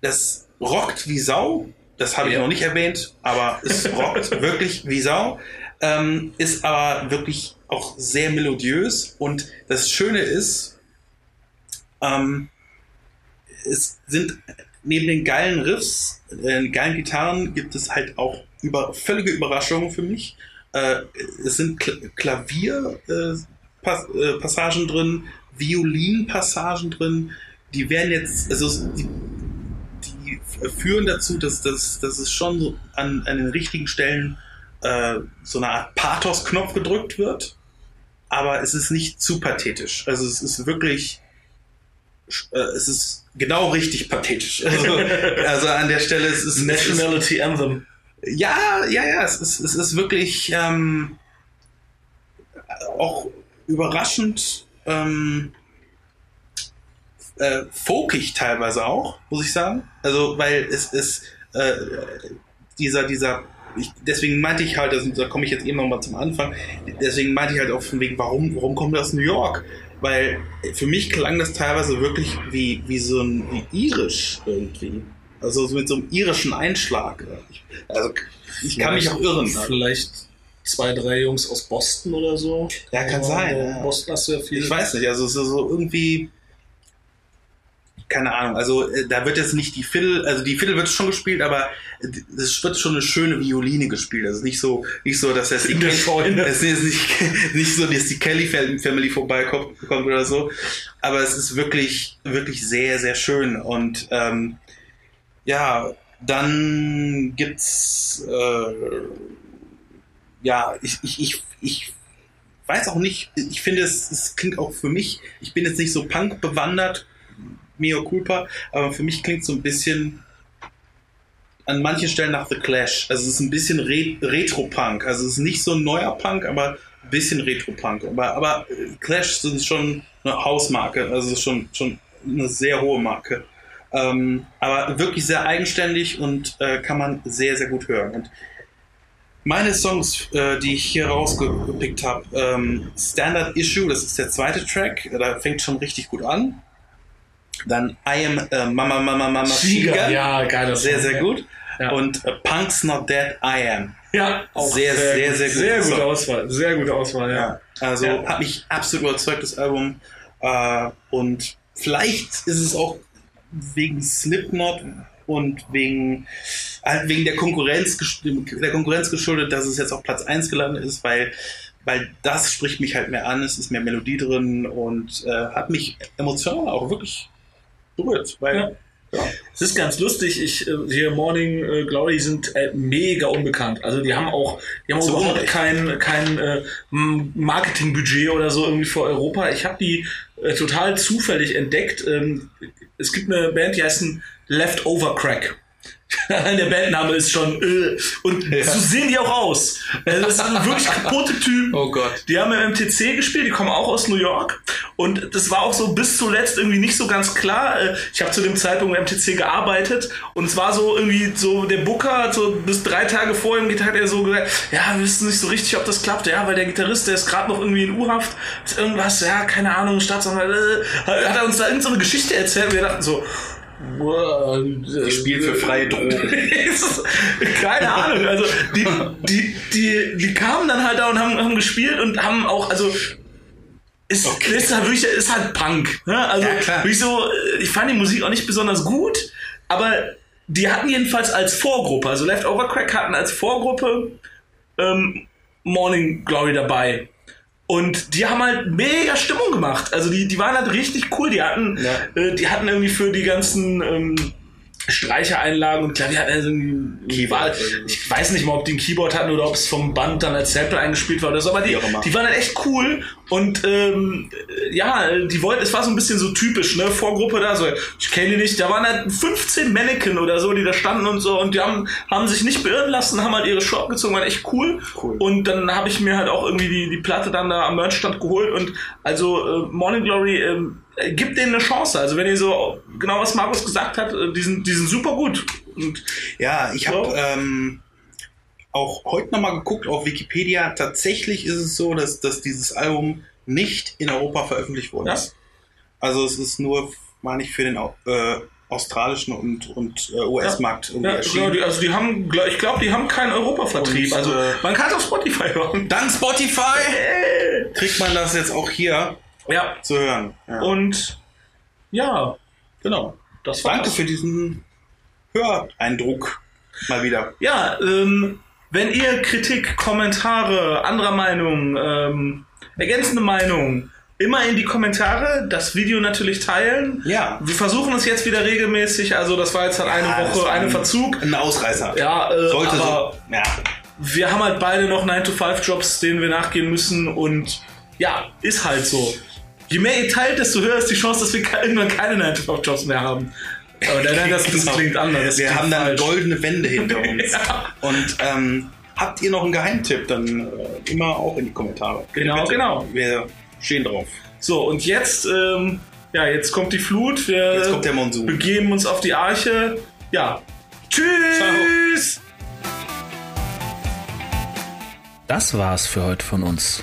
das rockt wie Sau. Das habe ich Ja. noch nicht erwähnt, aber es rockt wirklich wie Sau. Ähm, ist aber wirklich auch sehr melodiös und das Schöne ist, ähm, es sind neben den geilen Riffs, äh, geilen Gitarren gibt es halt auch über, völlige Überraschungen für mich. Äh, es sind Kl Klavierpassagen äh, äh, drin, Violinpassagen drin. Die werden jetzt, also die, die führen dazu, dass, dass, dass es schon so an, an den richtigen Stellen äh, so eine Art Pathos-Knopf gedrückt wird. Aber es ist nicht zu pathetisch. Also es ist wirklich, äh, es ist genau richtig pathetisch. Also, also an der Stelle es ist es ist, Nationality Anthem. ja, ja, ja, es ist, es ist wirklich ähm, auch überraschend ähm, äh, folkig teilweise auch, muss ich sagen. Also, weil es ist äh, dieser, dieser, ich, deswegen meinte ich halt, das, da komme ich jetzt eben nochmal zum Anfang, deswegen meinte ich halt auch von wegen, warum, warum kommt das aus New York? weil für mich klang das teilweise wirklich wie, wie so ein wie irisch irgendwie. Also so mit so einem irischen Einschlag. Also ich kann mich auch irren. Vielleicht zwei, drei Jungs aus Boston oder so. Ja, kann sein. in Ja. Boston hast du ja viel. Ich weiß nicht, also so, so irgendwie. Keine Ahnung, also äh, da wird jetzt nicht die Fiddle, also die Fiddle wird schon gespielt, aber äh, es wird schon eine schöne Violine gespielt. Also nicht so, nicht so, dass jetzt die es ist nicht, nicht so, dass die Kelly Fam- Family vorbeikommt kommt oder so. Aber es ist wirklich, wirklich sehr, sehr schön. Und ähm, ja, dann gibt's äh, ja, ich, ich, ich, ich weiß auch nicht, ich finde es, es klingt auch für mich, ich bin jetzt nicht so Punk bewandert, mea culpa, aber für mich klingt so ein bisschen an manchen Stellen nach The Clash. Also es ist ein bisschen Re Retro-Punk. Also es ist nicht so ein neuer Punk, aber ein bisschen Retro-Punk. Aber, aber äh, Clash sind schon eine Hausmarke, also schon, schon eine sehr hohe Marke. Ähm, aber wirklich sehr eigenständig und äh, kann man sehr, sehr gut hören. Und meine Songs, äh, die ich hier rausgepickt habe, ähm, Standard Issue, das ist der zweite Track, da fängt schon richtig gut an. Dann I am äh, Mama Mama Mama Tiger. Ja, geil. sehr, sehr gut. Ja. Und äh, Punk's Not Dead, I Am. Ja, auch Sehr, sehr, gut. sehr gut. Sehr gute. Auswahl. Sehr gute Auswahl, ja. Ja, also Ja. hat mich absolut überzeugt, das Album. Äh, und vielleicht ist es auch wegen Slipknot und wegen, halt wegen der Konkurrenz, der Konkurrenz geschuldet, dass es jetzt auf Platz 1 gelandet ist, weil, weil das spricht mich halt mehr an, es ist mehr Melodie drin und äh, hat mich emotional auch wirklich berührt. Weil, Ja. ja. Es ist ganz lustig, ich, äh, hier Morning äh, Glory sind äh, mega unbekannt. Also die haben auch, die haben Zu überhaupt Unrecht. kein, kein äh, Marketingbudget oder so irgendwie für Europa. Ich habe die äh, total zufällig entdeckt. Ähm, es gibt eine Band, die heißen Leftover Crack. Der Bandname ist schon äh, und Ja. so sehen die auch aus. Also das sind wirklich kaputte Typen. Oh Gott. Die haben im MTC gespielt, die kommen auch aus New York. Und das war auch so bis zuletzt irgendwie nicht so ganz klar. Äh, Ich habe zu dem Zeitpunkt im MTC gearbeitet und es war so irgendwie so, der Booker so bis drei Tage vor ihm hat er so gesagt, ja, wir wissen nicht so richtig, ob das klappt. Ja, weil der Gitarrist, der ist gerade noch irgendwie in U-Haft. Ist Irgendwas, ja, keine Ahnung, Staatsanwalt. Äh, hat er uns da irgendeine so Geschichte erzählt und wir dachten so, Gespielt für freie Drogen. keine Ahnung, also die, die, die, die kamen dann halt da und haben, haben gespielt und haben auch, also ist, ist halt wirklich, ist halt Punk. Ne? Also Ja, wirklich so, ich fand die Musik auch nicht besonders gut, aber die hatten jedenfalls als Vorgruppe, also Leftover Crack hatten als Vorgruppe ähm, Morning Glory dabei. Und die haben halt mega Stimmung gemacht. Also die, die waren halt richtig cool. Die hatten, Ja. äh, die hatten irgendwie für die ganzen ähm, Streichereinlagen und Klavier hatten also ein Keyboard. Ich weiß nicht mal, ob die ein Keyboard hatten oder ob es vom Band dann als Sample eingespielt war oder so, aber die, die waren halt echt cool und ähm, ja, die wollten, es war so ein bisschen so typisch, ne, Vorgruppe da, so, ich kenne die nicht, da waren halt 15 Mannequin oder so, die da standen und so und die haben, haben sich nicht beirren lassen, haben halt ihre Show abgezogen, waren echt cool. Cool. Und dann habe ich mir halt auch irgendwie die, die Platte dann da am Merchstand geholt und also äh, Morning Glory ähm, äh, gibt denen eine Chance. Also wenn ihr so genau was Markus gesagt hat, äh, die sind, die sind super gut. Und Ja, ich habe So. ähm, auch heute nochmal geguckt auf Wikipedia. Tatsächlich ist es so, dass, dass dieses Album nicht in Europa veröffentlicht worden Ja. Also es ist nur, meine ich, für den äh, australischen und, und äh, US-Markt irgendwie Ja, erschienen. genau, also die haben, ich glaube, die haben keinen Europavertrieb. Also äh, man kann es auf Spotify hören. Dank Spotify kriegt man das jetzt auch hier Ja. zu hören. Ja. Und ja, genau. das war's. Danke für diesen Höreindruck mal wieder. Ja, ähm, wenn ihr Kritik, Kommentare, anderer Meinung, ähm, ergänzende Meinung, immer in die Kommentare, das Video natürlich teilen. Ja. Wir versuchen es jetzt wieder regelmäßig, also das war jetzt halt eine Ja, Woche, ein- Verzug. Ein Ausreißer. Ja, äh, Sollte aber so. Ja. wir haben halt beide noch 9-to-5-Jobs, denen wir nachgehen müssen und ja, ist halt so. Je mehr ihr teilt, desto höher ist die Chance, dass wir irgendwann keine 9-to-5-Jobs mehr haben. Aber nein, nein, das, das Genau. klingt anders. Das Wir klingt haben dann falsch. goldene Wände hinter uns. Ja. Und ähm, habt ihr noch einen Geheimtipp, dann äh, immer auch in die Kommentare. Genau, genau. Wir stehen drauf. So, und jetzt, ähm, ja, jetzt kommt die Flut. Wir Jetzt kommt der Monsun. begeben uns auf die Arche. Ja. Tschüss! Das war's für heute von uns.